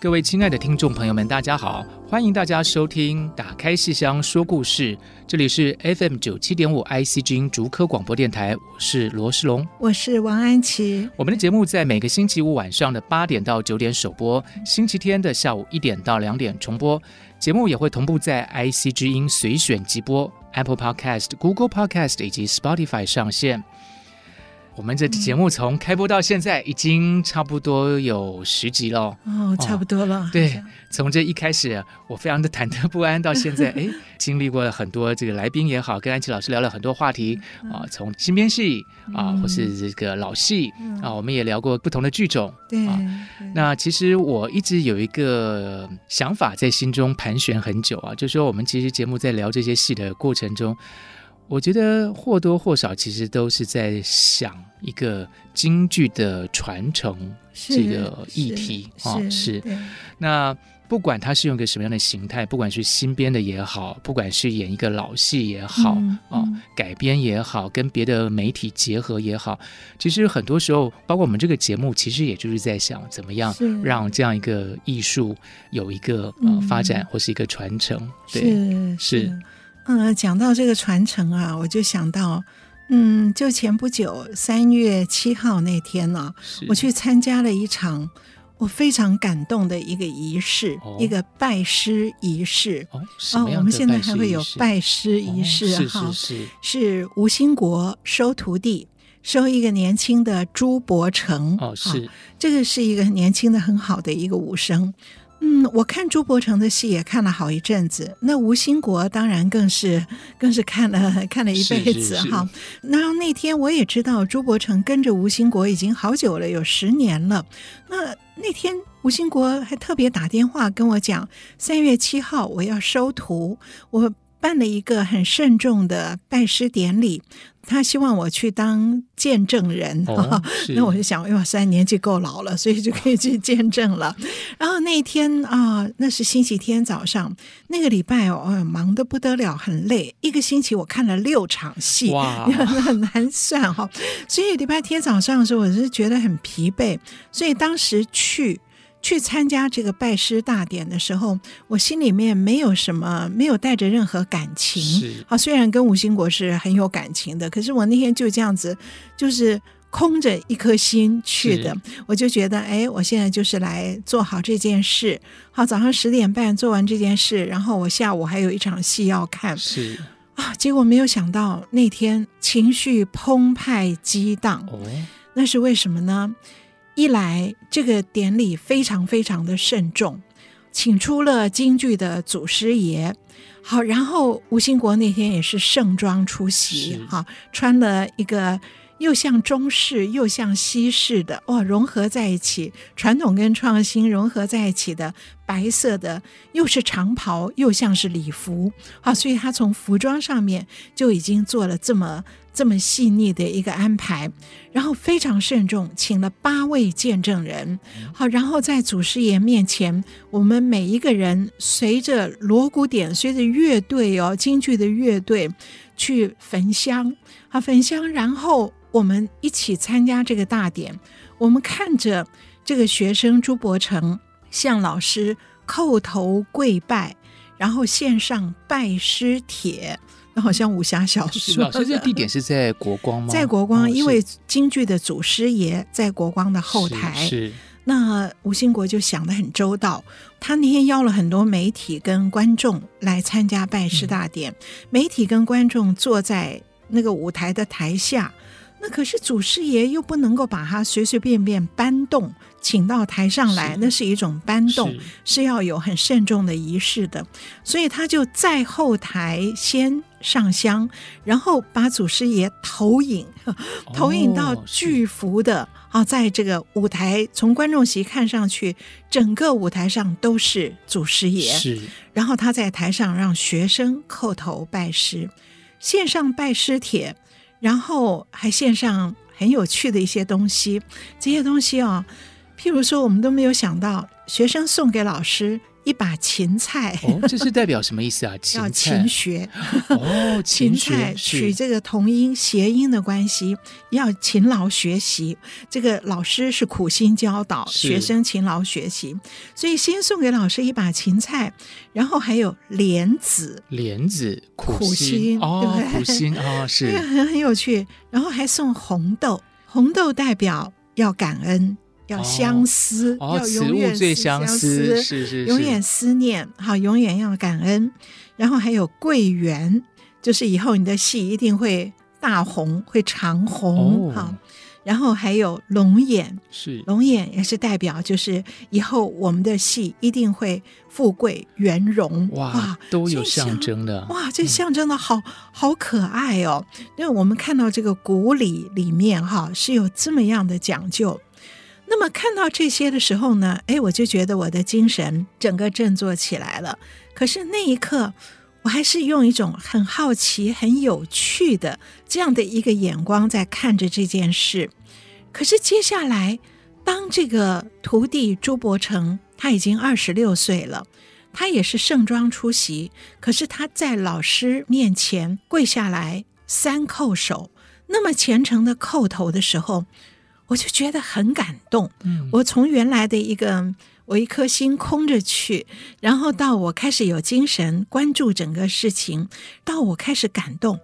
各位亲爱的听众朋友们，大家好！欢迎大家收听《打开戏箱说故事》，这里是 FM 九七点五 ICG 竹科广播电台，我是罗世龙，我是王安琪。我们的节目在每个星期五晚上的八点到九点首播，星期天的下午一点到两点重播。节目也会同步在 IC 之音随选即播、Apple Podcast、Google Podcast 以及 Spotify 上线。我们这节目从开播到现在已经差不多有十集了哦，差不多了。对，从这一开始我非常的忐忑不安，到现在 哎，经历过了很多这个来宾也好，跟安琪老师聊了很多话题啊，从新编戏啊，或是这个老戏啊，我们也聊过不同的剧种。对，那其实我一直有一个想法在心中盘旋很久啊，就是说我们其实节目在聊这些戏的过程中。我觉得或多或少，其实都是在想一个京剧的传承这个议题啊，是。那不管它是用一个什么样的形态，不管是新编的也好，不管是演一个老戏也好，嗯嗯、啊，改编也好，跟别的媒体结合也好，其实很多时候，包括我们这个节目，其实也就是在想，怎么样让这样一个艺术有一个呃发展或是一个传承。对，是。是嗯，讲到这个传承啊，我就想到，嗯，就前不久三月七号那天呢、啊，我去参加了一场我非常感动的一个仪式，哦、一个拜师仪式。哦，哦，我们现在还会有拜师仪式哈、哦，是是是，是吴兴国收徒弟，收一个年轻的朱伯成。哦，是，这个是一个年轻的很好的一个武生。嗯，我看朱伯承的戏也看了好一阵子，那吴兴国当然更是更是看了 看了一辈子哈。那那天我也知道朱伯承跟着吴兴国已经好久了，有十年了。那那天吴兴国还特别打电话跟我讲，三月七号我要收徒，我办了一个很慎重的拜师典礼。他希望我去当见证人，哦、那我就想，因为我现在年纪够老了，所以就可以去见证了。然后那一天啊，那是星期天早上，那个礼拜哦，忙得不得了，很累。一个星期我看了六场戏，哇，很难算哈。所以礼拜天早上的时候，我是觉得很疲惫，所以当时去。去参加这个拜师大典的时候，我心里面没有什么，没有带着任何感情。好啊，虽然跟吴兴国是很有感情的，可是我那天就这样子，就是空着一颗心去的。我就觉得，哎，我现在就是来做好这件事。好，早上十点半做完这件事，然后我下午还有一场戏要看。是啊，结果没有想到那天情绪澎湃激荡。哦，那是为什么呢？一来，这个典礼非常非常的慎重，请出了京剧的祖师爷。好，然后吴兴国那天也是盛装出席，哈，穿了一个又像中式又像西式的，哇，融合在一起，传统跟创新融合在一起的白色的，又是长袍，又像是礼服，好，所以他从服装上面就已经做了这么。这么细腻的一个安排，然后非常慎重，请了八位见证人。好，然后在祖师爷面前，我们每一个人随着锣鼓点，随着乐队哦，京剧的乐队去焚香。好，焚香，然后我们一起参加这个大典。我们看着这个学生朱伯承向老师叩头跪拜，然后献上拜师帖。好像武侠小说。是吧？所以这地点是在国光吗？在国光，哦、因为京剧的祖师爷在国光的后台。是。是那吴兴国就想得很周到，他那天邀了很多媒体跟观众来参加拜师大典。嗯、媒体跟观众坐在那个舞台的台下，那可是祖师爷又不能够把他随随便便搬动。请到台上来，那是一种搬动，是，是要有很慎重的仪式的，所以他就在后台先上香，然后把祖师爷投影，投影到巨幅的啊，在这个舞台，从观众席看上去，整个舞台上都是祖师爷。是，然后他在台上让学生叩头拜师，献上拜师帖，然后还献上很有趣的一些东西，这些东西啊。譬如说，我们都没有想到，学生送给老师一把芹菜，哦，这是代表什么意思啊？要勤学哦，芹菜取这个同音谐音的关系，要勤劳学习。这个老师是苦心教导，学生勤劳学习，所以先送给老师一把芹菜，然后还有莲子，莲子苦心，苦心哦，对不对？苦心哦，是很很有趣。然后还送红豆，红豆代表要感恩。要相思，哦、要永远最相思，是是是，永远思念，好，永远要感恩。然后还有桂圆，就是以后你的戏一定会大红，会长红，哈、哦。然后还有龙眼，是龙眼也是代表，就是以后我们的戏一定会富贵圆融，哇，哇都有象征的，哇，这象征的好、嗯、好可爱哦。因为我们看到这个古礼里面哈是有这么样的讲究。那么看到这些的时候呢，哎，我就觉得我的精神整个振作起来了。可是那一刻，我还是用一种很好奇、很有趣的这样的一个眼光在看着这件事。可是接下来，当这个徒弟朱伯成他已经二十六岁了，他也是盛装出席，可是他在老师面前跪下来三叩首，那么虔诚的叩头的时候。我就觉得很感动。嗯，我从原来的一个我一颗心空着去，然后到我开始有精神关注整个事情，到我开始感动。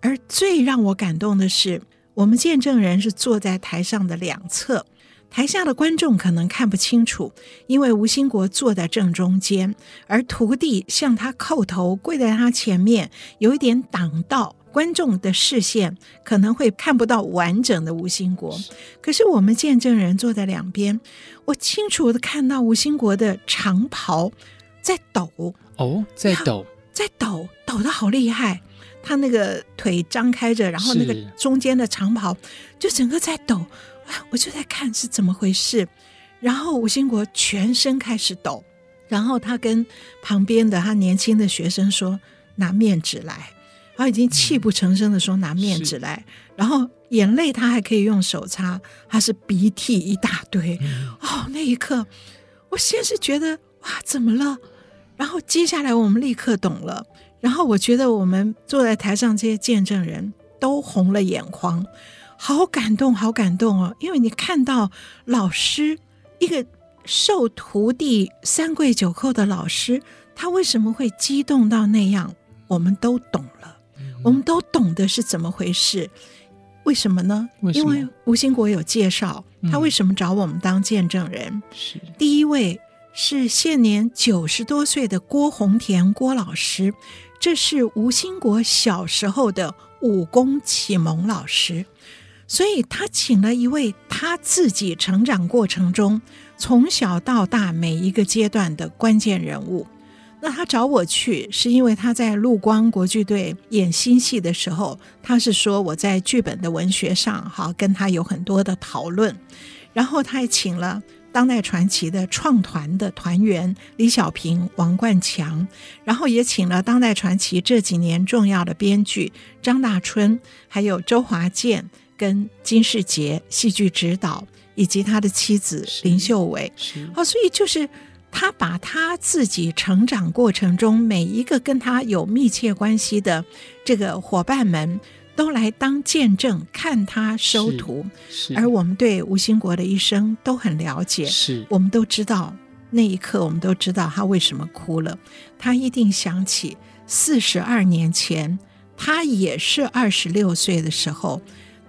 而最让我感动的是，我们见证人是坐在台上的两侧，台下的观众可能看不清楚，因为吴兴国坐在正中间，而徒弟向他叩头跪在他前面，有一点挡道。观众的视线可能会看不到完整的吴兴国，可是我们见证人坐在两边，我清楚的看到吴兴国的长袍在抖。哦，在抖，在抖，抖的好厉害。他那个腿张开着，然后那个中间的长袍就整个在抖，我就在看是怎么回事。然后吴兴国全身开始抖，然后他跟旁边的他年轻的学生说：“拿面纸来。”他已经泣不成声的说：“拿面纸来。”然后眼泪他还可以用手擦，他是鼻涕一大堆。哦，那一刻，我先是觉得哇，怎么了？然后接下来我们立刻懂了。然后我觉得我们坐在台上这些见证人都红了眼眶，好感动，好感动哦！因为你看到老师一个受徒弟三跪九叩的老师，他为什么会激动到那样？我们都懂了。我们都懂得是怎么回事，为什么呢？为么？因为吴兴国有介绍他为什么找我们当见证人。是、嗯、第一位是现年九十多岁的郭洪田郭老师，这是吴兴国小时候的武功启蒙老师，所以他请了一位他自己成长过程中从小到大每一个阶段的关键人物。那他找我去，是因为他在陆光国剧队演新戏的时候，他是说我在剧本的文学上，哈，跟他有很多的讨论。然后他还请了当代传奇的创团的团员李小平、王冠强，然后也请了当代传奇这几年重要的编剧张大春，还有周华健跟金世杰戏剧指导，以及他的妻子林秀伟。好，所以就是。他把他自己成长过程中每一个跟他有密切关系的这个伙伴们都来当见证，看他收徒。而我们对吴兴国的一生都很了解，是我们都知道那一刻，我们都知道他为什么哭了。他一定想起四十二年前，他也是二十六岁的时候，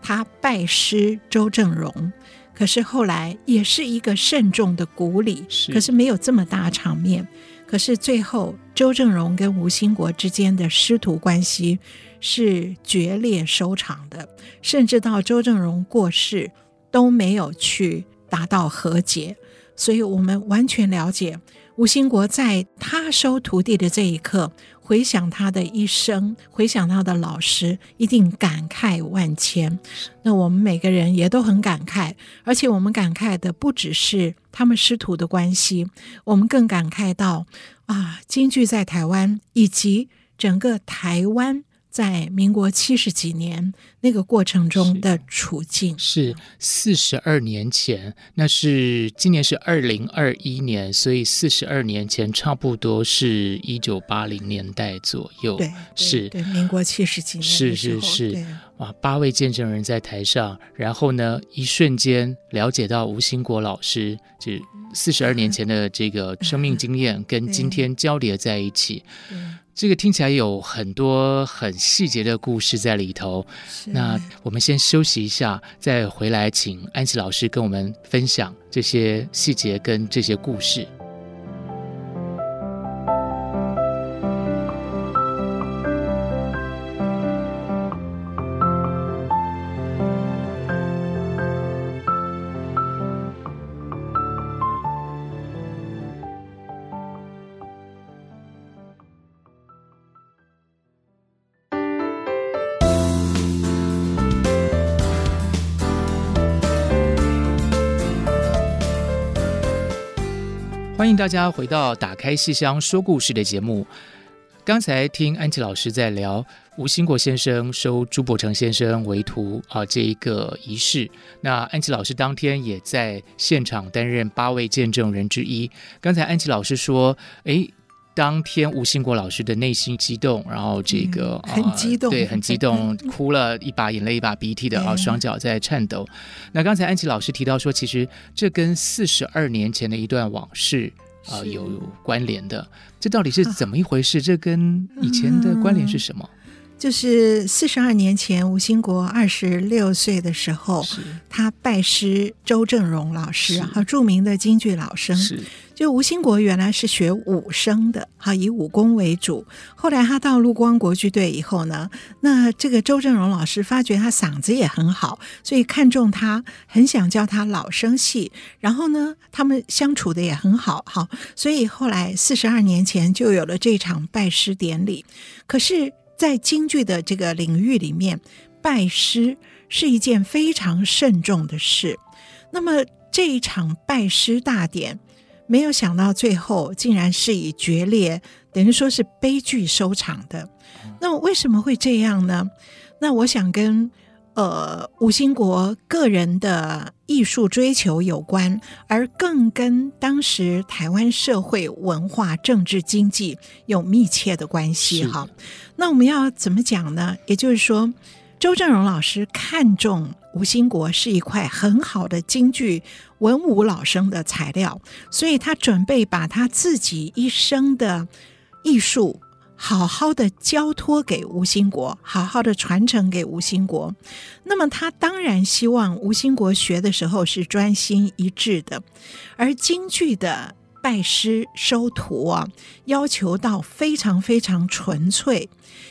他拜师周正荣。可是后来也是一个慎重的鼓励，是可是没有这么大场面。可是最后，周正荣跟吴兴国之间的师徒关系是决裂收场的，甚至到周正荣过世都没有去达到和解。所以我们完全了解吴兴国在他收徒弟的这一刻，回想他的一生，回想他的老师，一定感慨万千。那我们每个人也都很感慨，而且我们感慨的不只是他们师徒的关系，我们更感慨到啊，京剧在台湾以及整个台湾。在民国七十几年那个过程中的处境。是四十二年前，那是今年是二零二一年，所以四十二年前差不多是一九八零年代左右。对，是。对，民国七十几年，是是是，哇，八位见证人在台上，然后呢，一瞬间了解到吴兴国老师就四十二年前的这个生命经验，跟今天交叠在一起。这个听起来有很多很细节的故事在里头。那我们先休息一下，再回来请安琪老师跟我们分享这些细节跟这些故事。大家回到《打开戏箱说故事》的节目。刚才听安琪老师在聊吴兴国先生收朱伯承先生为徒啊这一个仪式。那安琪老师当天也在现场担任八位见证人之一。刚才安琪老师说：“哎，当天吴兴国老师的内心激动，然后这个、嗯、很激动，对，很激动，哭了一把眼泪一把鼻涕的啊，双脚在颤抖。那刚才安琪老师提到说，其实这跟四十二年前的一段往事啊、呃、有关联的，这到底是怎么一回事？啊、这跟以前的关联是什么？就是四十二年前，吴兴国二十六岁的时候，他拜师周正荣老师，哈，著名的京剧老生。是，就吴兴国原来是学武生的，哈，以武功为主。后来他到陆光国剧队以后呢，那这个周正荣老师发觉他嗓子也很好，所以看中他，很想教他老生戏。然后呢，他们相处的也很好，哈，所以后来四十二年前就有了这场拜师典礼。可是。在京剧的这个领域里面，拜师是一件非常慎重的事。那么这一场拜师大典，没有想到最后竟然是以决裂，等于说是悲剧收场的。那么为什么会这样呢？那我想跟。呃，吴兴国个人的艺术追求有关，而更跟当时台湾社会文化、政治、经济有密切的关系。哈，那我们要怎么讲呢？也就是说，周正荣老师看中吴兴国是一块很好的京剧文武老生的材料，所以他准备把他自己一生的艺术。好好的交托给吴兴国，好好的传承给吴兴国。那么他当然希望吴兴国学的时候是专心一致的，而京剧的拜师收徒啊，要求到非常非常纯粹，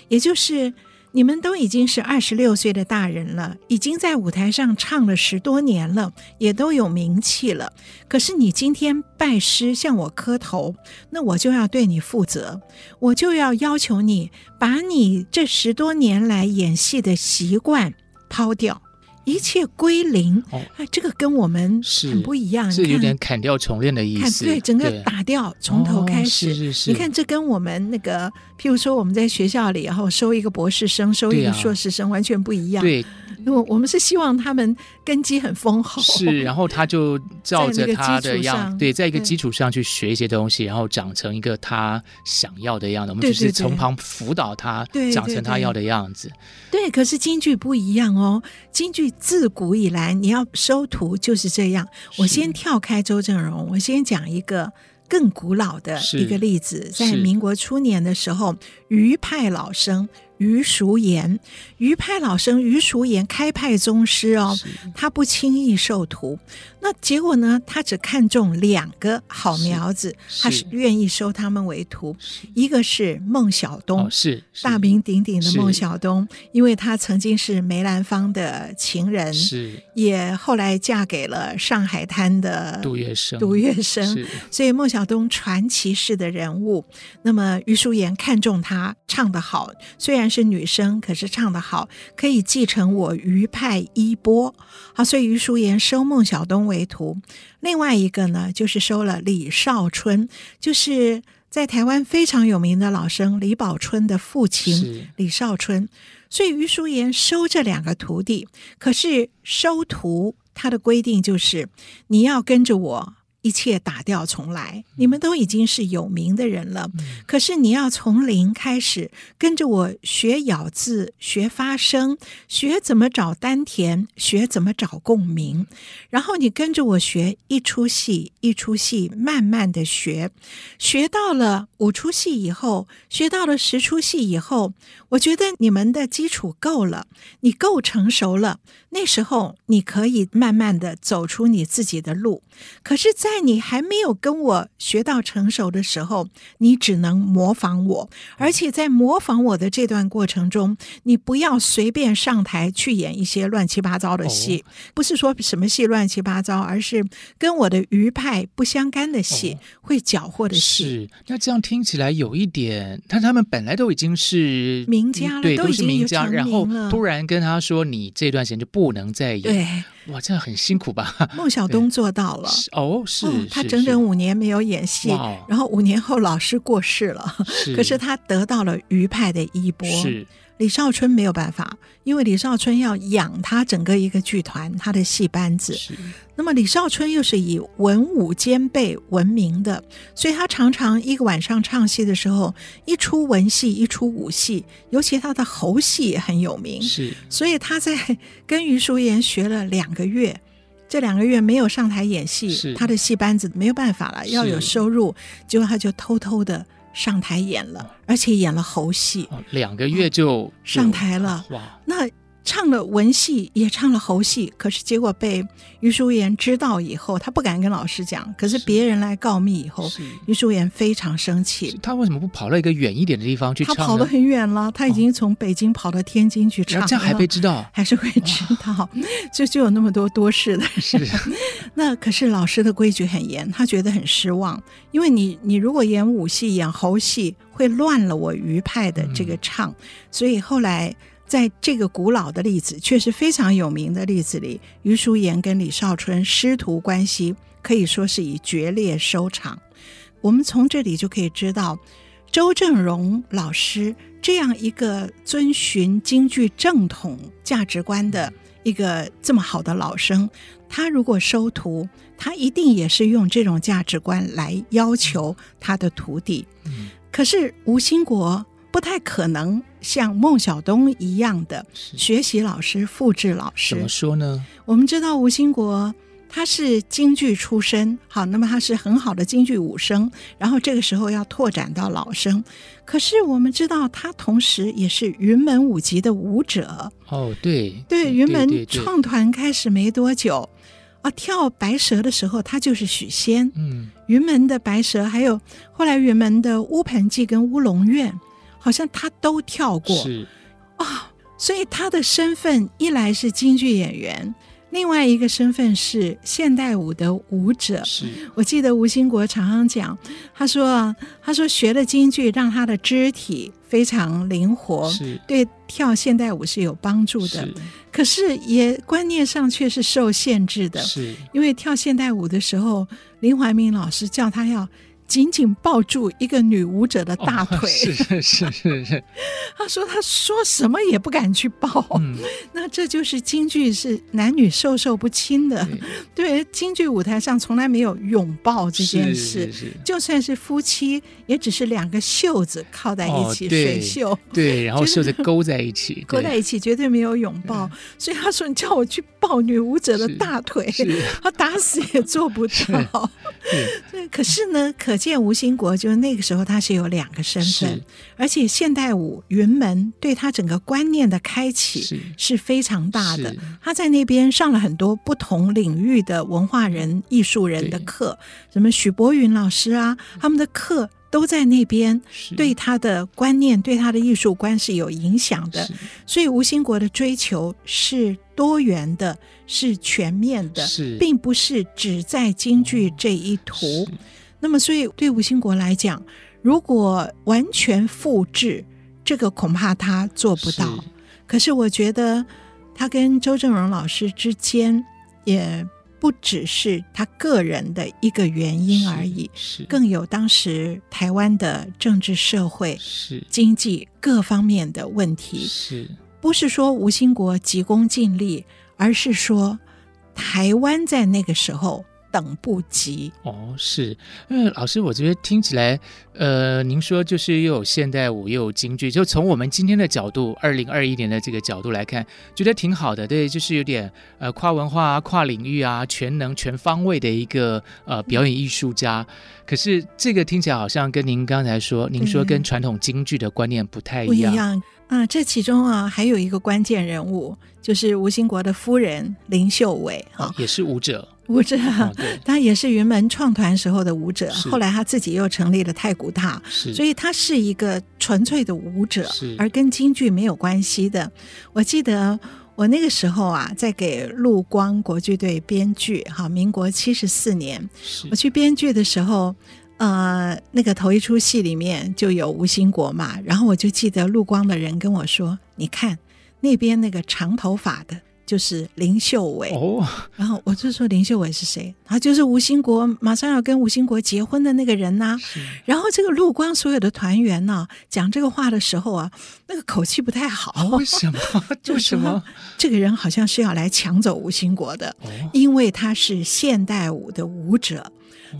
也就是。你们都已经是二十六岁的大人了，已经在舞台上唱了十多年了，也都有名气了。可是你今天拜师向我磕头，那我就要对你负责，我就要要求你把你这十多年来演戏的习惯抛掉。一切归零，哎、哦，这个跟我们很不一样，是有点砍掉重练的意思。对，整个打掉，从头开始。哦、是是是。你看，这跟我们那个，譬如说我们在学校里，然后收一个博士生，收一个硕士生，完全不一样。对。我我们是希望他们根基很丰厚，是，然后他就照着他的样，对，在一个基础上去学一些东西，然后长成一个他想要的样子。我们就是从旁辅导他，长成他要的样子。对，可是京剧不一样哦，京剧自古以来你要收徒就是这样。我先跳开周正荣，我先讲一个更古老的一个例子，在民国初年的时候，余派老生。余淑妍，余派老生余淑妍开派宗师哦，他不轻易授徒。那结果呢？他只看中两个好苗子，是他是愿意收他们为徒。一个是孟小冬，哦、是，是大名鼎鼎的孟小冬，因为他曾经是梅兰芳的情人，是也后来嫁给了上海滩的杜月笙。杜月笙，所以孟小冬传奇式的人物。那么余淑妍看中他唱得好，虽然是女生，可是唱得好，可以继承我余派衣钵。好，所以余淑妍收孟小冬为徒。另外一个呢，就是收了李少春，就是在台湾非常有名的老生李宝春的父亲李少春。所以余淑妍收这两个徒弟，可是收徒他的规定就是你要跟着我。一切打掉重来，你们都已经是有名的人了，可是你要从零开始，跟着我学咬字，学发声，学怎么找丹田，学怎么找共鸣，然后你跟着我学一出戏一出戏，慢慢的学，学到了五出戏以后，学到了十出戏以后，我觉得你们的基础够了，你够成熟了，那时候你可以慢慢的走出你自己的路，可是，在在你还没有跟我学到成熟的时候，你只能模仿我，而且在模仿我的这段过程中，你不要随便上台去演一些乱七八糟的戏。哦、不是说什么戏乱七八糟，而是跟我的余派不相干的戏，哦、会搅和的戏。是，那这样听起来有一点，但他们本来都已经是名家了，对，都，已经都是名家，了然后突然跟他说：“你这段时间就不能再演。”对。哇，这样很辛苦吧？孟小冬做到了哦，是，哦，他整整五年没有演戏，然后五年后老师过世了，是可是他得到了余派的衣钵。是。李少春没有办法，因为李少春要养他整个一个剧团，他的戏班子。是。那么李少春又是以文武兼备闻名的，所以他常常一个晚上唱戏的时候，一出文戏，一出武戏，尤其他的猴戏也很有名。是。所以他在跟于淑妍学了两个月，这两个月没有上台演戏，他的戏班子没有办法了，要有收入，结果他就偷偷的。上台演了，而且演了猴戏，两个月就上台了。哇，那。唱了文戏，也唱了猴戏，可是结果被于淑妍知道以后，他不敢跟老师讲。可是别人来告密以后，于淑妍非常生气。他为什么不跑到一个远一点的地方去唱？他跑得很远了，他已经从北京跑到天津去唱了。这样还被知道？还是会知道？就就有那么多多事的事。那可是老师的规矩很严，他觉得很失望，因为你你如果演武戏、演猴戏，会乱了我余派的这个唱，嗯、所以后来。在这个古老的例子，却是非常有名的例子里，余淑妍跟李少春师徒关系可以说是以决裂收场。我们从这里就可以知道，周正荣老师这样一个遵循京剧正统价值观的一个这么好的老生，他如果收徒，他一定也是用这种价值观来要求他的徒弟。可是吴兴国。不太可能像孟小冬一样的学习老师复制老师。怎么说呢？我们知道吴兴国他是京剧出身，好，那么他是很好的京剧武生，然后这个时候要拓展到老生。可是我们知道他同时也是云门舞集的舞者。哦，对，对，云门创团开始没多久啊，跳白蛇的时候他就是许仙。嗯，云门的白蛇，还有后来云门的乌盆记跟乌龙院。好像他都跳过，是啊、哦，所以他的身份一来是京剧演员，另外一个身份是现代舞的舞者。是我记得吴兴国常常讲，他说：“他说学了京剧，让他的肢体非常灵活，是对跳现代舞是有帮助的。是可是也观念上却是受限制的，是因为跳现代舞的时候，林怀民老师叫他要。”紧紧抱住一个女舞者的大腿，哦、是是是是是。他说：“他说什么也不敢去抱。嗯” 那这就是京剧是男女授受不亲的。对，对，京剧舞台上从来没有拥抱这件事。是是是，就算是夫妻，也只是两个袖子靠在一起，哦、水袖。对，然后袖子勾在一起，勾在一起，绝对没有拥抱。所以他说：“你叫我去抱女舞者的大腿，他打死也做不到。” 对，可是呢，可见吴兴国就是那个时候他是有两个身份，而且现代舞云门对他整个观念的开启是非常大的。他在那边上了很多不同领域的文化人、艺术人的课，什么许博云老师啊，他们的课。都在那边，对他的观念、对他的艺术观是有影响的。所以吴兴国的追求是多元的，是全面的，并不是只在京剧这一途。那么，所以对吴兴国来讲，如果完全复制这个，恐怕他做不到。可是，我觉得他跟周正荣老师之间也。不只是他个人的一个原因而已，更有当时台湾的政治、社会、是经济各方面的问题。是，不是说吴兴国急功近利，而是说台湾在那个时候。等不及哦，是，因为老师，我觉得听起来，呃，您说就是又有现代舞又有京剧，就从我们今天的角度，二零二一年的这个角度来看，觉得挺好的，对，就是有点呃跨文化啊、跨领域啊、全能全方位的一个呃表演艺术家。嗯、可是这个听起来好像跟您刚才说，您说跟传统京剧的观念不太一样。不一样啊，这其中啊还有一个关键人物，就是吴兴国的夫人林秀伟啊、哦，也是舞者。舞者，他也是云门创团时候的舞者，后来他自己又成立了太古塔，所以他是一个纯粹的舞者，而跟京剧没有关系的。我记得我那个时候啊，在给陆光国剧队编剧，哈，民国七十四年，我去编剧的时候，呃，那个头一出戏里面就有吴兴国嘛，然后我就记得陆光的人跟我说：“你看那边那个长头发的。”就是林秀伟哦，然后我就说林秀伟是谁？他就是吴兴国马上要跟吴兴国结婚的那个人呐、啊。然后这个陆光所有的团员呢，讲这个话的时候啊，那个口气不太好。为什么？为什么？这个人好像是要来抢走吴兴国的，因为他是现代舞的舞者。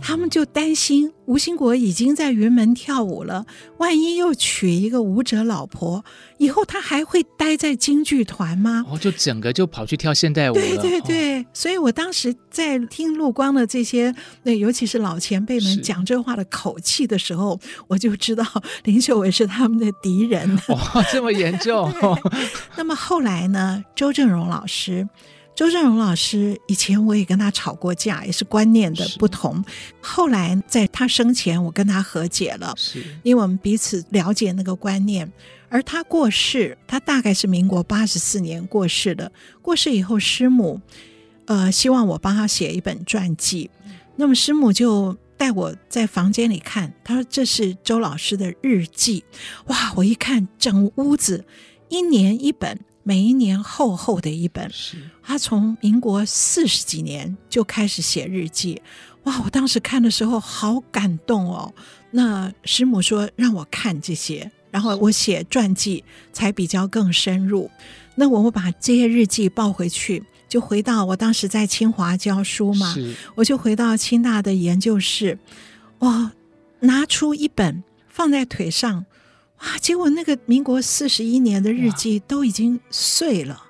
他们就担心吴兴国已经在云门跳舞了，万一又娶一个舞者老婆，以后他还会待在京剧团吗？哦，就整个就跑去跳现代舞了。对对对，哦、所以我当时在听陆光的这些，那尤其是老前辈们讲这话的口气的时候，我就知道林秀伟是他们的敌人。哇、哦，这么严重。那么后来呢？周正荣老师。周正荣老师以前我也跟他吵过架，也是观念的不同。后来在他生前，我跟他和解了，是因为我们彼此了解那个观念。而他过世，他大概是民国八十四年过世的。过世以后，师母呃希望我帮他写一本传记。那么师母就带我在房间里看，他说这是周老师的日记。哇，我一看，整屋子一年一本。每一年厚厚的一本，他从民国四十几年就开始写日记，哇！我当时看的时候好感动哦。那师母说让我看这些，然后我写传记才比较更深入。那我我把这些日记抱回去，就回到我当时在清华教书嘛，我就回到清大的研究室，哇，拿出一本放在腿上。哇！结果那个民国四十一年的日记都已经碎了，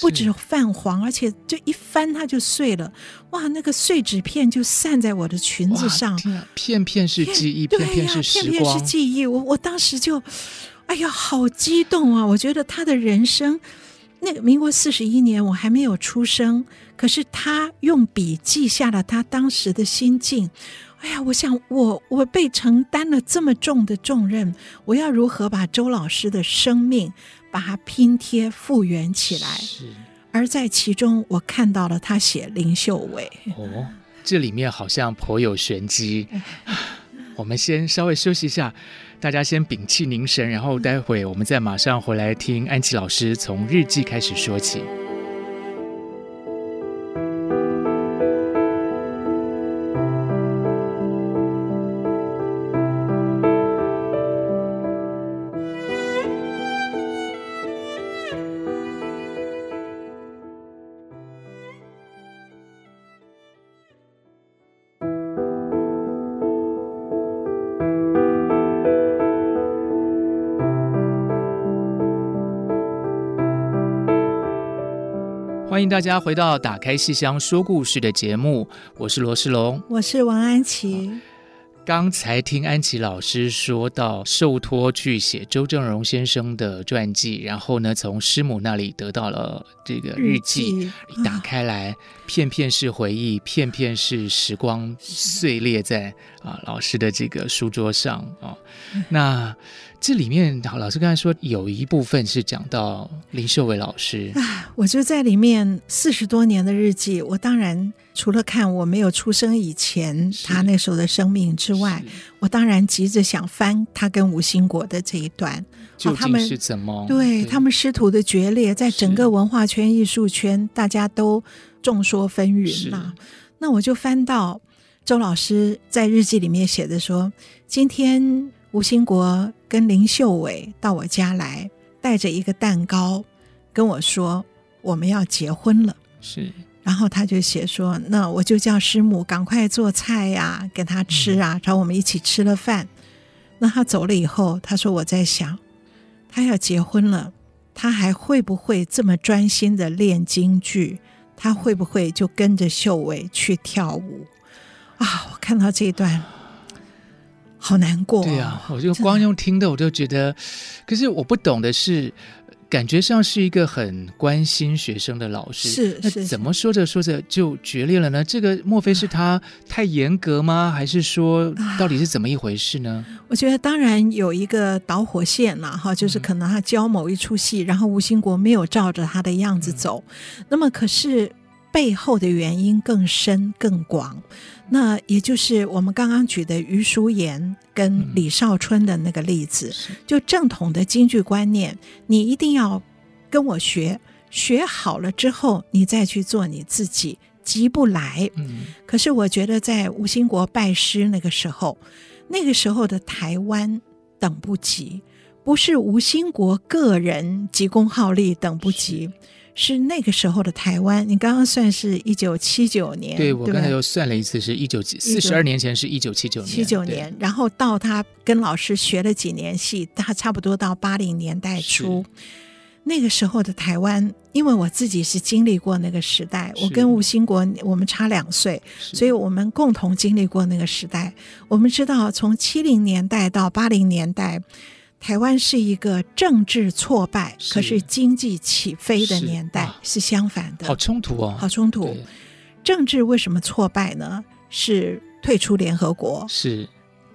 不止泛黄，而且就一翻它就碎了。哇！那个碎纸片就散在我的裙子上，片片是记忆，片片是时光，片片是记忆。我我当时就，哎呀，好激动啊！我觉得他的人生，那个民国四十一年我还没有出生，可是他用笔记下了他当时的心境。哎呀，我想我我被承担了这么重的重任，我要如何把周老师的生命把它拼贴复原起来？是。而在其中，我看到了他写林秀伟。哦，这里面好像颇有玄机。我们先稍微休息一下，大家先屏气凝神，然后待会我们再马上回来听安琪老师从日记开始说起。欢迎大家回到《打开戏箱说故事》的节目，我是罗世龙，我是王安琪。刚才听安琪老师说到受托去写周正荣先生的传记，然后呢，从师母那里得到了这个日记，日记打开来，片片是回忆，片片是时光碎裂在啊老师的这个书桌上啊。那这里面，老师刚才说有一部分是讲到林秀伟老师啊，我就在里面四十多年的日记，我当然。除了看我没有出生以前他那时候的生命之外，我当然急着想翻他跟吴兴国的这一段，究竟是怎么？对，对他们师徒的决裂，在整个文化圈、艺术圈，大家都众说纷纭嘛。那我就翻到周老师在日记里面写的说：“今天吴兴国跟林秀伟到我家来，带着一个蛋糕跟我说，我们要结婚了。”是。然后他就写说：“那我就叫师母赶快做菜呀，给他吃啊。”然后我们一起吃了饭。那他走了以后，他说：“我在想，他要结婚了，他还会不会这么专心的练京剧？他会不会就跟着秀伟去跳舞？”啊，我看到这一段，好难过。对啊，我就光用听的，我就觉得，可是我不懂的是。感觉上是一个很关心学生的老师，是，那怎么说着说着就决裂了呢？这个莫非是他太严格吗？还是说到底是怎么一回事呢？我觉得当然有一个导火线了哈，就是可能他教某一出戏，然后吴兴国没有照着他的样子走，那么可是。背后的原因更深更广，那也就是我们刚刚举的余淑妍跟李少春的那个例子，嗯、就正统的京剧观念，你一定要跟我学，学好了之后，你再去做你自己，急不来。嗯、可是我觉得在吴兴国拜师那个时候，那个时候的台湾等不及，不是吴兴国个人急功好利等不及。是那个时候的台湾，你刚刚算是一九七九年，对，我刚才又算了一次，是一九四十二年前是一九七九年，七九年，然后到他跟老师学了几年戏，他差不多到八零年代初，那个时候的台湾，因为我自己是经历过那个时代，我跟吴兴国我们差两岁，所以我们共同经历过那个时代，我们知道从七零年代到八零年代。台湾是一个政治挫败，是。可是经济起飞的年代，是，是相反的。好冲突哦，好冲突。政治为什么挫败呢？是退出联合国，是。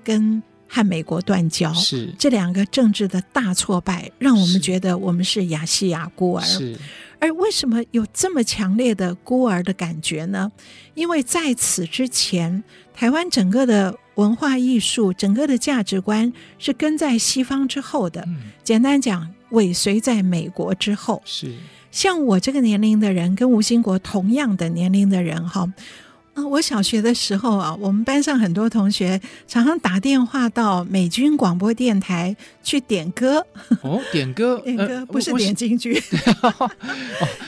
跟和美国断交，是。这两个政治的大挫败，让我们觉得我们是亚细亚孤儿。是，而为什么有这么强烈的孤儿的感觉呢？因为在此之前，台湾整个的。文化艺术整个的价值观是跟在西方之后的，嗯、简单讲，尾随在美国之后。是像我这个年龄的人，跟吴兴国同样的年龄的人，哈。啊，我小学的时候啊，我们班上很多同学常常打电话到美军广播电台去点歌。哦，点歌，点歌不是点京剧。哦，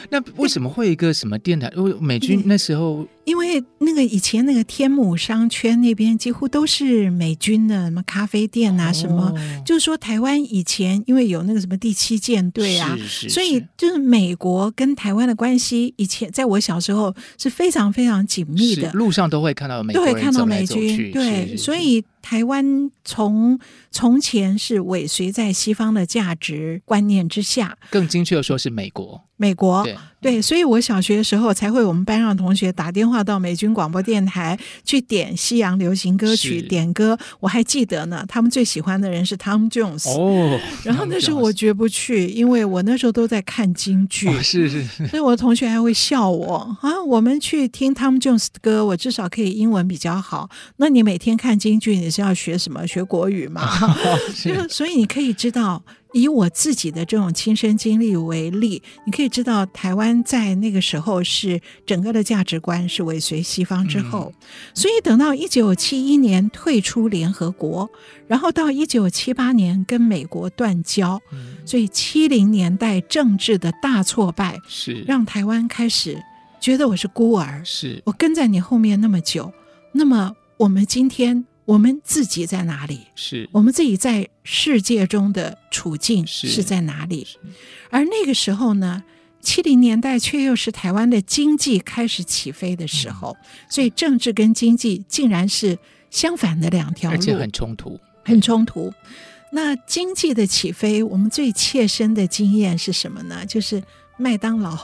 那为什么会一个什么电台？因为美军那时候，因为那个以前那个天母商圈那边几乎都是美军的什么咖啡店啊，什么，哦、就是说台湾以前因为有那个什么第七舰队啊，所以就是美国跟台湾的关系，以前在我小时候是非常非常紧密的。路上都会看到美都会，看到美军，对，所以台湾从从前是尾随在西方的价值观念之下，更精确的说是美国。美国对，对，所以我小学的时候才会我们班上同学打电话到美军广播电台去点西洋流行歌曲，点歌。我还记得呢，他们最喜欢的人是 Tom Jones 哦。然后那时候我绝不去，因为我那时候都在看京剧，哦、是是是。所以我的同学还会笑我啊，我们去听 Tom Jones 的歌，我至少可以英文比较好。那你每天看京剧，你是要学什么？学国语吗？哦、是所以你可以知道。以我自己的这种亲身经历为例，你可以知道，台湾在那个时候是整个的价值观是尾随西方之后，嗯、所以等到一九七一年退出联合国，然后到一九七八年跟美国断交，嗯、所以七零年代政治的大挫败是让台湾开始觉得我是孤儿，是我跟在你后面那么久，那么我们今天。我们自己在哪里？是我们自己在世界中的处境是在哪里？而那个时候呢，七零年代却又是台湾的经济开始起飞的时候，嗯、所以政治跟经济竟然是相反的两条路，而且很冲突，很冲突。那经济的起飞，我们最切身的经验是什么呢？就是。麦当劳，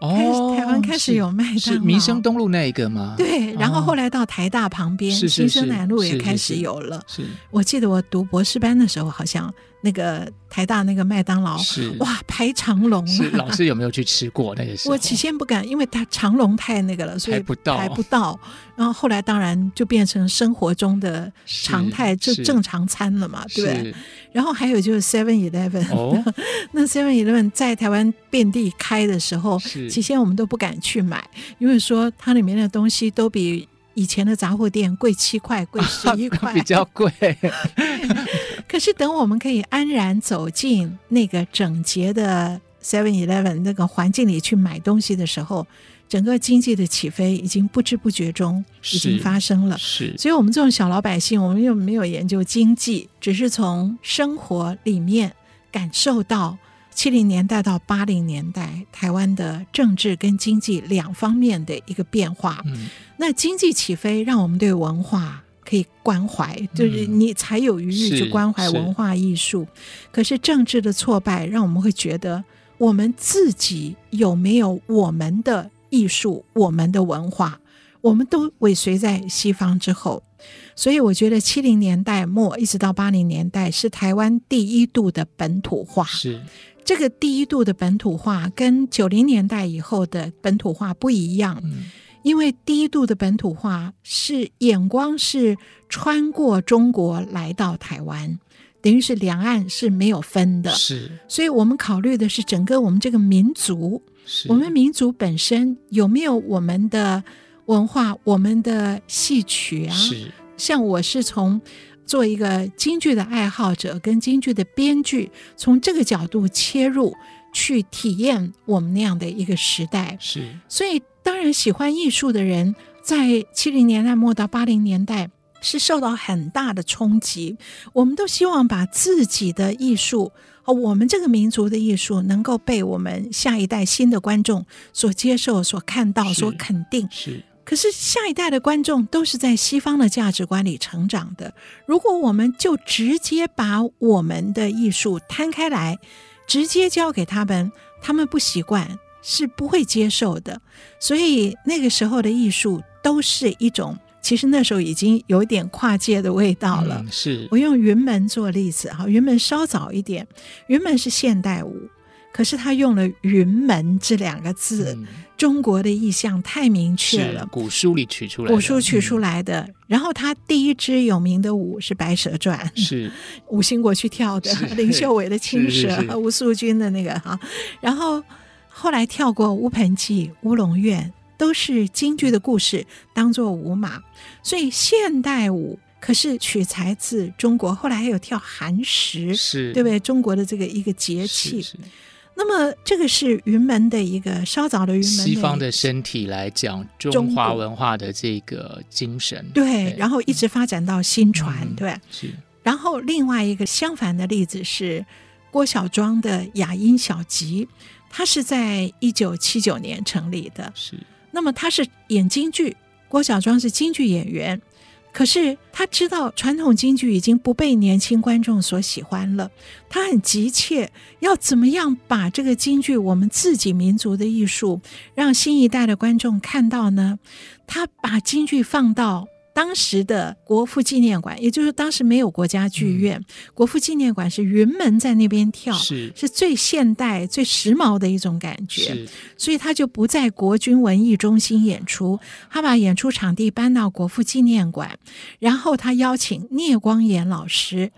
哦，台湾开始有麦当劳，是民生东路那一个吗？对，然后后来到台大旁边，新生南路也开始有了。是，我记得我读博士班的时候，好像。那个台大那个麦当劳是哇，排长龙。是老师有没有去吃过那个？我起先不敢，因为它长龙太那个了，所以排不到。排不到。然后后来当然就变成生活中的常态，就正常餐了嘛，对不对？然后还有就是 Seven Eleven，那 Seven Eleven 在台湾遍地开的时候，起先我们都不敢去买，因为说它里面的东西都比。以前的杂货店贵七块，贵十一块，比较贵。可是等我们可以安然走进那个整洁的 Seven Eleven 那个环境里去买东西的时候，整个经济的起飞已经不知不觉中已经发生了。是，所以我们这种小老百姓，我们又没有研究经济，只是从生活里面感受到。七零年代到八零年代，台湾的政治跟经济两方面的一个变化。嗯、那经济起飞，让我们对文化可以关怀，嗯、就是你才有余裕去关怀文化艺术。是可是政治的挫败，让我们会觉得，我们自己有没有我们的艺术、我们的文化，我们都尾随在西方之后。所以，我觉得七零年代末一直到八零年代，是台湾第一度的本土化。是。这个第一度的本土化跟九零年代以后的本土化不一样，嗯、因为第一度的本土化是眼光是穿过中国来到台湾，等于是两岸是没有分的，是，所以我们考虑的是整个我们这个民族，是。我们民族本身有没有我们的文化，我们的戏曲啊，是，像我是从。做一个京剧的爱好者跟京剧的编剧，从这个角度切入去体验我们那样的一个时代。是，所以当然喜欢艺术的人，在七零年代末到八零年代是受到很大的冲击。我们都希望把自己的艺术和我们这个民族的艺术，能够被我们下一代新的观众所接受、所看到、所肯定。是。是可是下一代的观众都是在西方的价值观里成长的。如果我们就直接把我们的艺术摊开来，直接交给他们，他们不习惯，是不会接受的。所以那个时候的艺术都是一种，其实那时候已经有一点跨界的味道了。嗯、是我用云门做例子哈，云门稍早一点，云门是现代舞。可是他用了“云门”这两个字，嗯、中国的意象太明确了。古书里取出来的，古书取出来的。嗯、然后他第一支有名的舞是《白蛇传》，是 吴兴国去跳的，林秀伟的青蛇和吴素君的那个哈。然后后来跳过乌盆记、乌龙院，都是京剧的故事，当做舞马。所以现代舞可是取材自中国，后来还有跳寒食，是对不对？中国的这个一个节气。是是那么，这个是云门的一个稍早的云门。西方的身体来讲，中华文化的这个精神。对，对然后一直发展到新传，嗯、对。是。然后另外一个相反的例子是郭小庄的雅音小集，他是在一九七九年成立的。是。那么他是演京剧，郭小庄是京剧演员。可是他知道传统京剧已经不被年轻观众所喜欢了，他很急切要怎么样把这个京剧我们自己民族的艺术让新一代的观众看到呢？他把京剧放到。当时的国父纪念馆，也就是当时没有国家剧院，嗯、国父纪念馆是云门在那边跳，是。是最现代、最时髦的一种感觉，所以他就不在国军文艺中心演出，他把演出场地搬到国父纪念馆，然后他邀请聂光岩老师，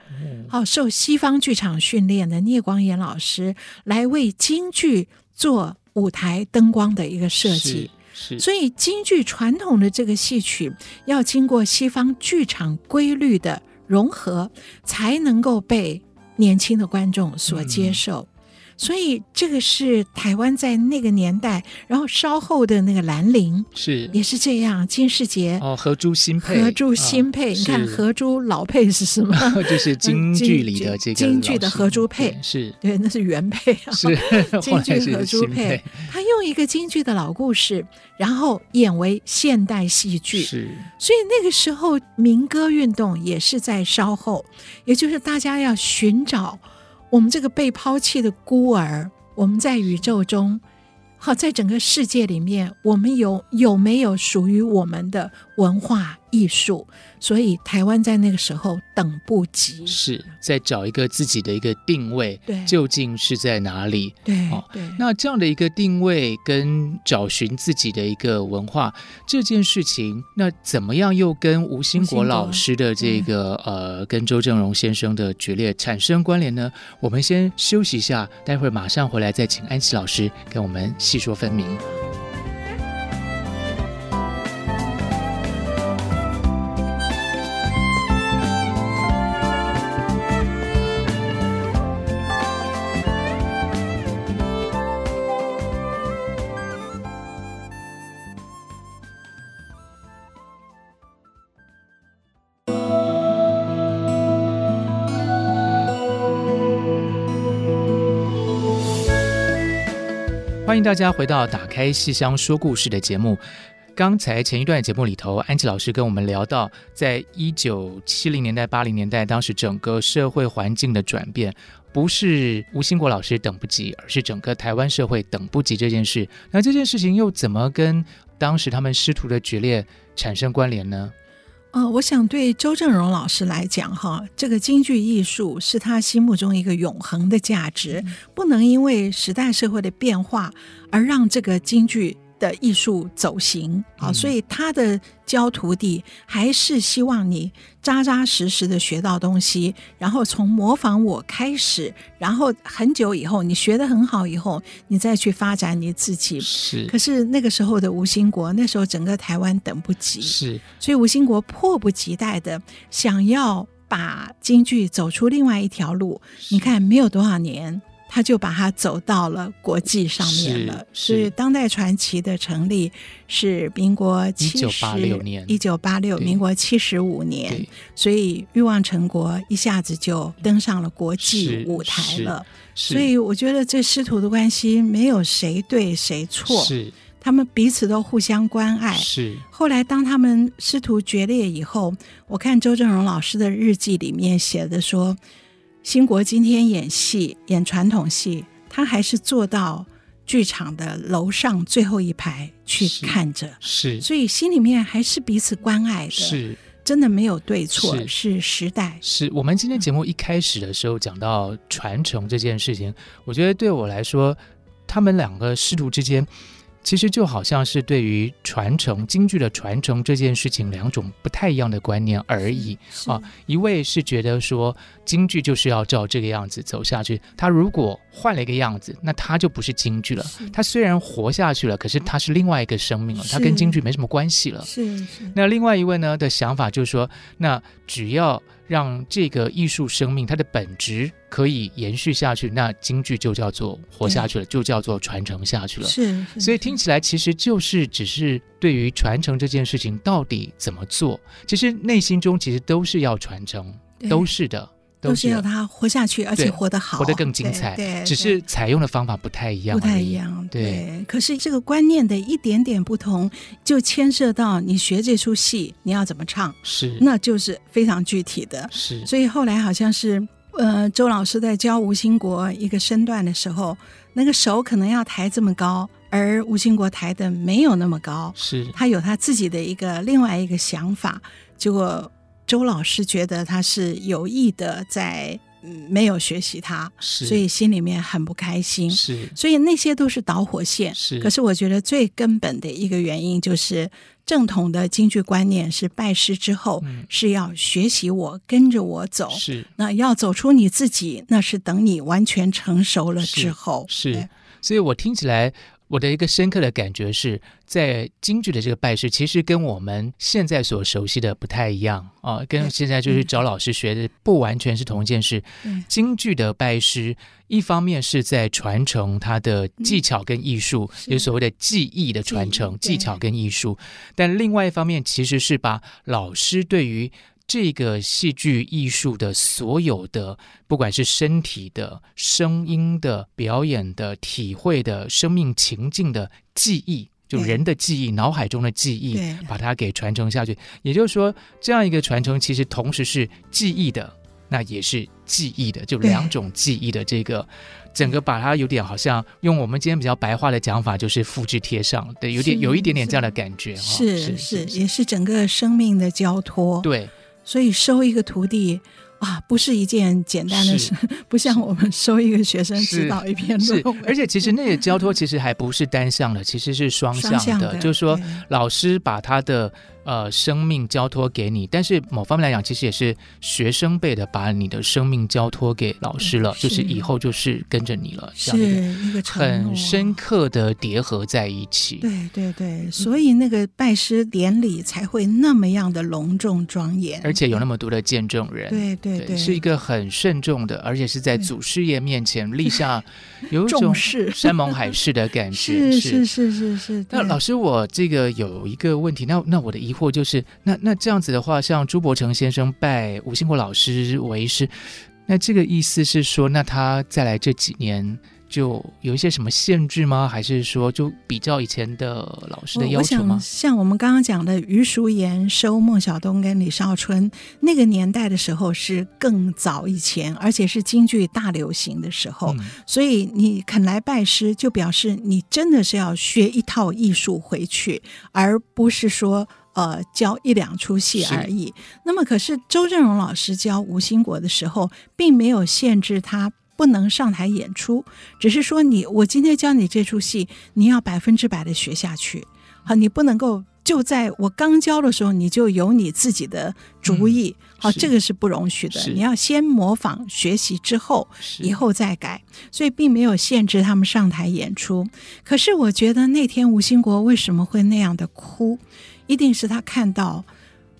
好、嗯、受西方剧场训练的聂光岩老师来为京剧做舞台灯光的一个设计。所以，京剧传统的这个戏曲要经过西方剧场规律的融合，才能够被年轻的观众所接受。嗯、所以这个是台湾在那个年代，然后稍后的那个兰陵是。也是这样，金世杰哦，合珠新配，合珠新配，你看合珠老配是什么？就是京剧里的 这个京剧的合珠配，是。对，那是原配啊，是京剧合珠配，他用一个京剧的老故事，然后演为现代戏剧，是，所以那个时候民歌运动也是在稍后，也就是大家要寻找。我们这个被抛弃的孤儿，我们在宇宙中，好，在整个世界里面，我们有有没有属于我们的文化艺术？所以台湾在那个时候等不及，是在找一个自己的一个定位，对，究竟是在哪里？对，哦，对。那这样的一个定位跟找寻自己的一个文化这件事情，那怎么样又跟吴兴国老师的这个呃，跟周正荣先生的决裂产生关联呢？我们先休息一下，待会儿马上回来再请安琪老师跟我们细说分明。迎大家回到《打开戏箱说故事》的节目。刚才前一段节目里头，安琪老师跟我们聊到，在一九七零年代、八零年代，当时整个社会环境的转变，不是吴兴国老师等不及，而是整个台湾社会等不及这件事。那这件事情又怎么跟当时他们师徒的决裂产生关联呢？呃，我想对周正荣老师来讲，哈，这个京剧艺术是他心目中一个永恒的价值，不能因为时代社会的变化而让这个京剧的艺术走形啊，所以他的教徒弟还是希望你扎扎实实的学到东西，然后从模仿我开始，然后很久以后你学得很好以后，你再去发展你自己。是，可是那个时候的吴兴国，那时候整个台湾等不及，是，所以吴兴国迫不及待的想要把京剧走出另外一条路。你看，没有多少年。他就把它走到了国际上面了。是，是当代传奇的成立是民国七十一九八六年，一九八六，民国七十五年，所以欲望成国一下子就登上了国际舞台了。所以我觉得这师徒的关系没有谁对谁错，是他们彼此都互相关爱。是后来当他们师徒决裂以后，我看周正荣老师的日记里面写的说。兴国今天演戏，演传统戏，他还是坐到剧场的楼上最后一排去看着，是，是，所以心里面还是彼此关爱的，是，真的没有对错，是，是时代。是我们今天节目一开始的时候讲到传承这件事情，我觉得对我来说，他们两个师徒之间。其实就好像是对于传承京剧的传承这件事情，两种不太一样的观念而已啊。一位是觉得说京剧就是要照这个样子走下去，他如果换了一个样子，那他就不是京剧了。他虽然活下去了，可是他是另外一个生命了，他跟京剧没什么关系了。是是。那另外一位呢的想法就是说，那只要。让这个艺术生命它的本质可以延续下去，那京剧就叫做活下去了，就叫做传承下去了。是，所以听起来其实就是只是对于传承这件事情到底怎么做，其实内心中其实都是要传承，都是的。都是要他活下去，而且活得好，活得更精彩。对，对，只是采用的方法不太一样，不太一样。对，对，可是这个观念的一点点不同，就牵涉到你学这出戏你要怎么唱，是，那就是非常具体的。是，所以后来好像是呃，周老师在教吴兴国一个身段的时候，那个手可能要抬这么高，而吴兴国抬的没有那么高，是他有他自己的一个另外一个想法，结果。周老师觉得他是有意的在没有学习他，所以心里面很不开心。是，所以那些都是导火线。是，可是我觉得最根本的一个原因就是正统的京剧观念是拜师之后是要学习我，跟着我走。是，那要走出你自己，那是等你完全成熟了之后。是，所以我听起来。我的一个深刻的感觉是在京剧的这个拜师，其实跟我们现在所熟悉的不太一样啊，跟现在就是找老师学的不完全是同一件事。京剧的拜师，一方面是在传承他的技巧跟艺术，有所谓的技艺的传承，技巧跟艺术；但另外一方面，其实是把老师对于这个戏剧艺术的所有的，不管是身体的、声音的、表演的、体会的、生命情境的记忆，就人的记忆、脑海中的记忆，把它给传承下去。也就是说，这样一个传承，其实同时是记忆的，那也是记忆的，就两种记忆的这个，整个把它有点好像用我们今天比较白话的讲法，就是复制贴上，对，有点有一点点这样的感觉哈。是是，是，是，也是整个生命的交托。对。所以收一个徒弟啊，不是一件简单的事，不像我们收一个学生指导一篇论文。而且其实那个交托 其实还不是单向的，其实是双向的，双向的，就是说老师把他的。呃，生命交托给你，但是某方面来讲，其实也是学生辈的把你的生命交托给老师了，是就是以后就是跟着你了，是一个很深刻的叠合在一起。对对对，所以那个拜师典礼才会那么样的隆重庄严，而且有那么多的见证人。对对对，对，是一个很慎重的，而且是在祖师爷面前立下 有一种山盟海誓的感觉。是是是是是。那老师，我这个有一个问题，那那我的疑惑就是，那那这样子的话，像朱伯成先生拜吴兴国老师为师，那这个意思是说，那他再来这几年就有一些什么限制吗？还是说就比较以前的老师的要求吗？像我们刚刚讲的，余叔岩收孟小冬跟李少春那个年代的时候是更早以前，而且是京剧大流行的时候，嗯、所以你肯来拜师，就表示你真的是要学一套艺术回去，而不是说。呃，教一两出戏而已。那么，可是周正荣老师教吴兴国的时候，并没有限制他不能上台演出，只是说你，我今天教你这出戏，你要百分之百的学下去。好，你不能够就在我刚教的时候，你就有你自己的主意。嗯、好，这个是不容许的。你要先模仿学习之后，以后再改。所以，并没有限制他们上台演出。可是，我觉得那天吴兴国为什么会那样的哭？一定是他看到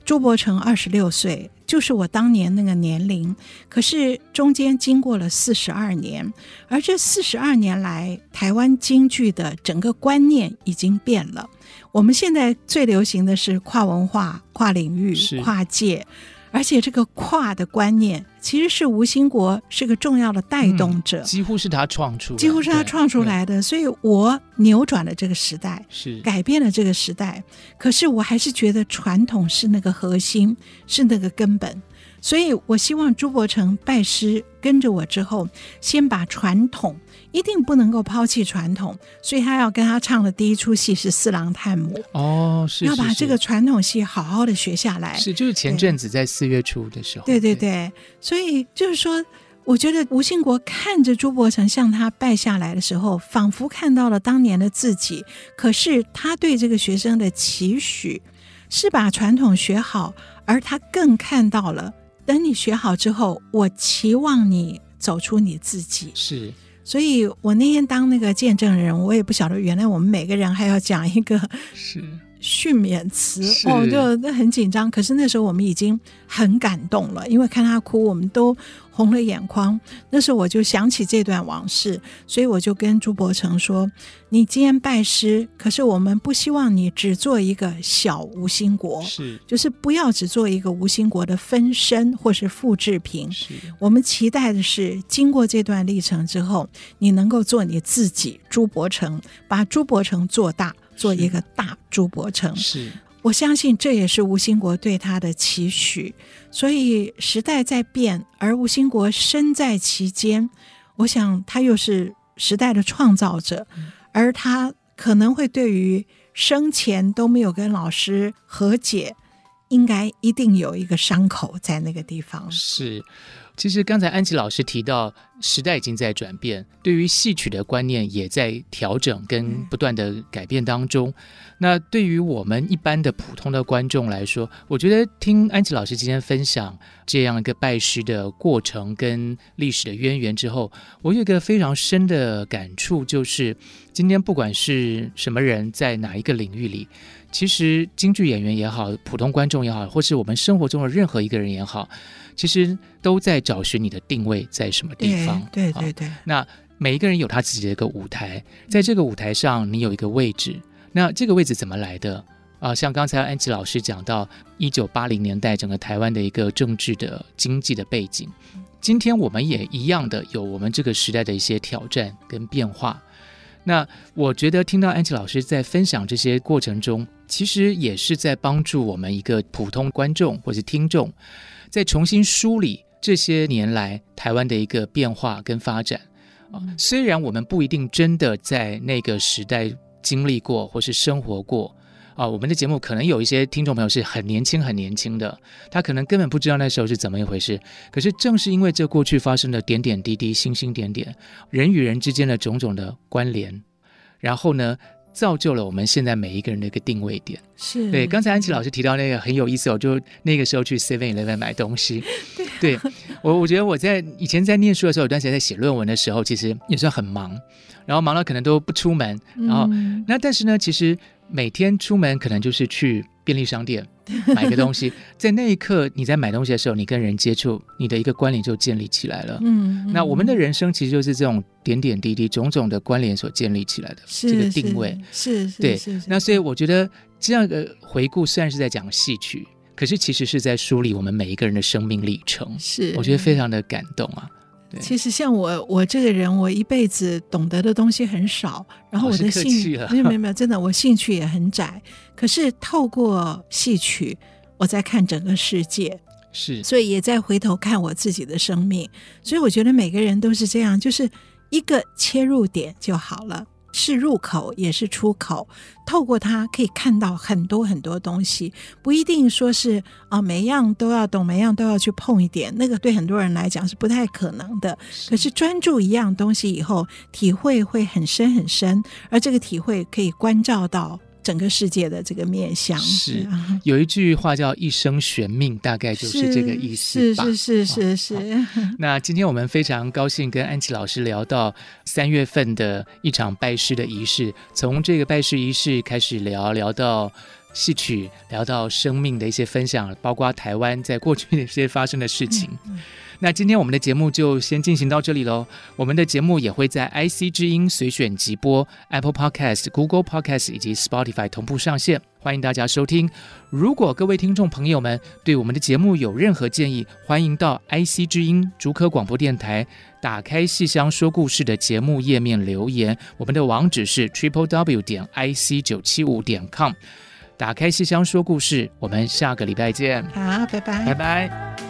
朱伯成二十六岁，就是我当年那个年龄。可是中间经过了四十二年，而这四十二年来，台湾京剧的整个观念已经变了。我们现在最流行的是跨文化、跨领域、跨界。而且这个跨的观念，其实是吴兴国是个重要的带动者，嗯、几乎是他创出，几乎是他创出来的。所以我扭转了这个时代，是改变了这个时代。可是我还是觉得传统是那个核心，是那个根本。所以我希望朱伯成拜师跟着我之后，先把传统。一定不能够抛弃传统，所以他要跟他唱的第一出戏是《四郎探母》哦，是，要把这个传统戏好好的学下来。是，就是前阵子在四月初的时候。对对对，对，所以就是说，我觉得吴兴国看着朱伯承向他拜下来的时候，仿佛看到了当年的自己。可是他对这个学生的期许是把传统学好，而他更看到了，等你学好之后，我期望你走出你自己。是。所以我那天当那个见证人，我也不晓得原来我们每个人还要讲一个是训勉词哦，就那很紧张。可是那时候我们已经很感动了，因为看他哭，我们都。红了眼眶，那时候我就想起这段往事，所以我就跟朱伯承说：“你今天拜师，可是我们不希望你只做一个小吴兴国，是，就是不要只做一个吴兴国的分身或是复制品。是，我们期待的是，经过这段历程之后，你能够做你自己，朱伯承，把朱伯承做大，做一个大朱伯承。是。”我相信这也是吴兴国对他的期许，所以时代在变，而吴兴国身在其间，我想他又是时代的创造者，而他可能会对于生前都没有跟老师和解，应该一定有一个伤口在那个地方。是。其实刚才安琪老师提到，时代已经在转变，对于戏曲的观念也在调整跟不断的改变当中。那对于我们一般的普通的观众来说，我觉得听安琪老师今天分享这样一个拜师的过程跟历史的渊源之后，我有一个非常深的感触，就是今天不管是什么人在哪一个领域里，其实京剧演员也好，普通观众也好，或是我们生活中的任何一个人也好。其实都在找寻你的定位在什么地方。对对对，对。那每一个人有他自己的一个舞台，在这个舞台上，你有一个位置。那这个位置怎么来的啊？像刚才安琪老师讲到，一九八零年代整个台湾的一个政治的经济的背景，今天我们也一样的有我们这个时代的一些挑战跟变化。那我觉得听到安琪老师在分享这些过程中，其实也是在帮助我们一个普通观众或是听众。在重新梳理这些年来台湾的一个变化跟发展啊，虽然我们不一定真的在那个时代经历过或是生活过啊，我们的节目可能有一些听众朋友是很年轻很年轻的，他可能根本不知道那时候是怎么一回事。可是正是因为这过去发生的点点滴滴、星星点点，人与人之间的种种的关联，然后呢，造就了我们现在每一个人的一个定位点，是对。刚才安琪老师提到那个很有意思哦，就那个时候去 Seven Eleven 买东西，对，对我我觉得我在以前在念书的时候，有段时间在写论文的时候，其实也算很忙，然后忙到可能都不出门，然后、嗯、那但是呢，其实每天出门可能就是去。便利商店 买个东西，在那一刻你在买东西的时候，你跟人接触，你的一个关联就建立起来了。嗯，那我们的人生其实就是这种点点滴滴、种种的关联所建立起来的这个定位。是，是，对，是，是。那所以我觉得这样的回顾虽然是在讲戏曲，可是其实是在梳理我们每一个人的生命历程。是，我觉得非常的感动啊。其实像我，我这个人，我一辈子懂得的东西很少，然后我的兴趣没有没有没有，真的我兴趣也很窄。可是透过戏曲，我在看整个世界，是，所以也在回头看我自己的生命。所以我觉得每个人都是这样，就是一个切入点就好了。是入口也是出口，透过它可以看到很多很多东西，不一定说是啊，每样都要懂，每样都要去碰一点，那个对很多人来讲是不太可能的。可是专注一样东西以后，体会会很深很深，而这个体会可以关照到。整个世界的这个面向是有一句话叫“一生悬命”，大概就是这个意思吧。是是是是是。那今天我们非常高兴跟安琪老师聊到三月份的一场拜师的仪式，从这个拜师仪式开始聊，聊到戏曲，聊到生命的一些分享，包括台湾在过去的一些发生的事情。嗯嗯那今天我们的节目就先进行到这里喽。我们的节目也会在 IC 之音随选即播、Apple Podcast、Google Podcast 以及 Spotify 同步上线，欢迎大家收听。如果各位听众朋友们对我们的节目有任何建议，欢迎到 IC 之音竹科广播电台打开戏箱说故事的节目页面留言。我们的网址是 triple w 点 ic 九七五点 com。打开戏箱说故事，我们下个礼拜见。好，拜拜，拜拜。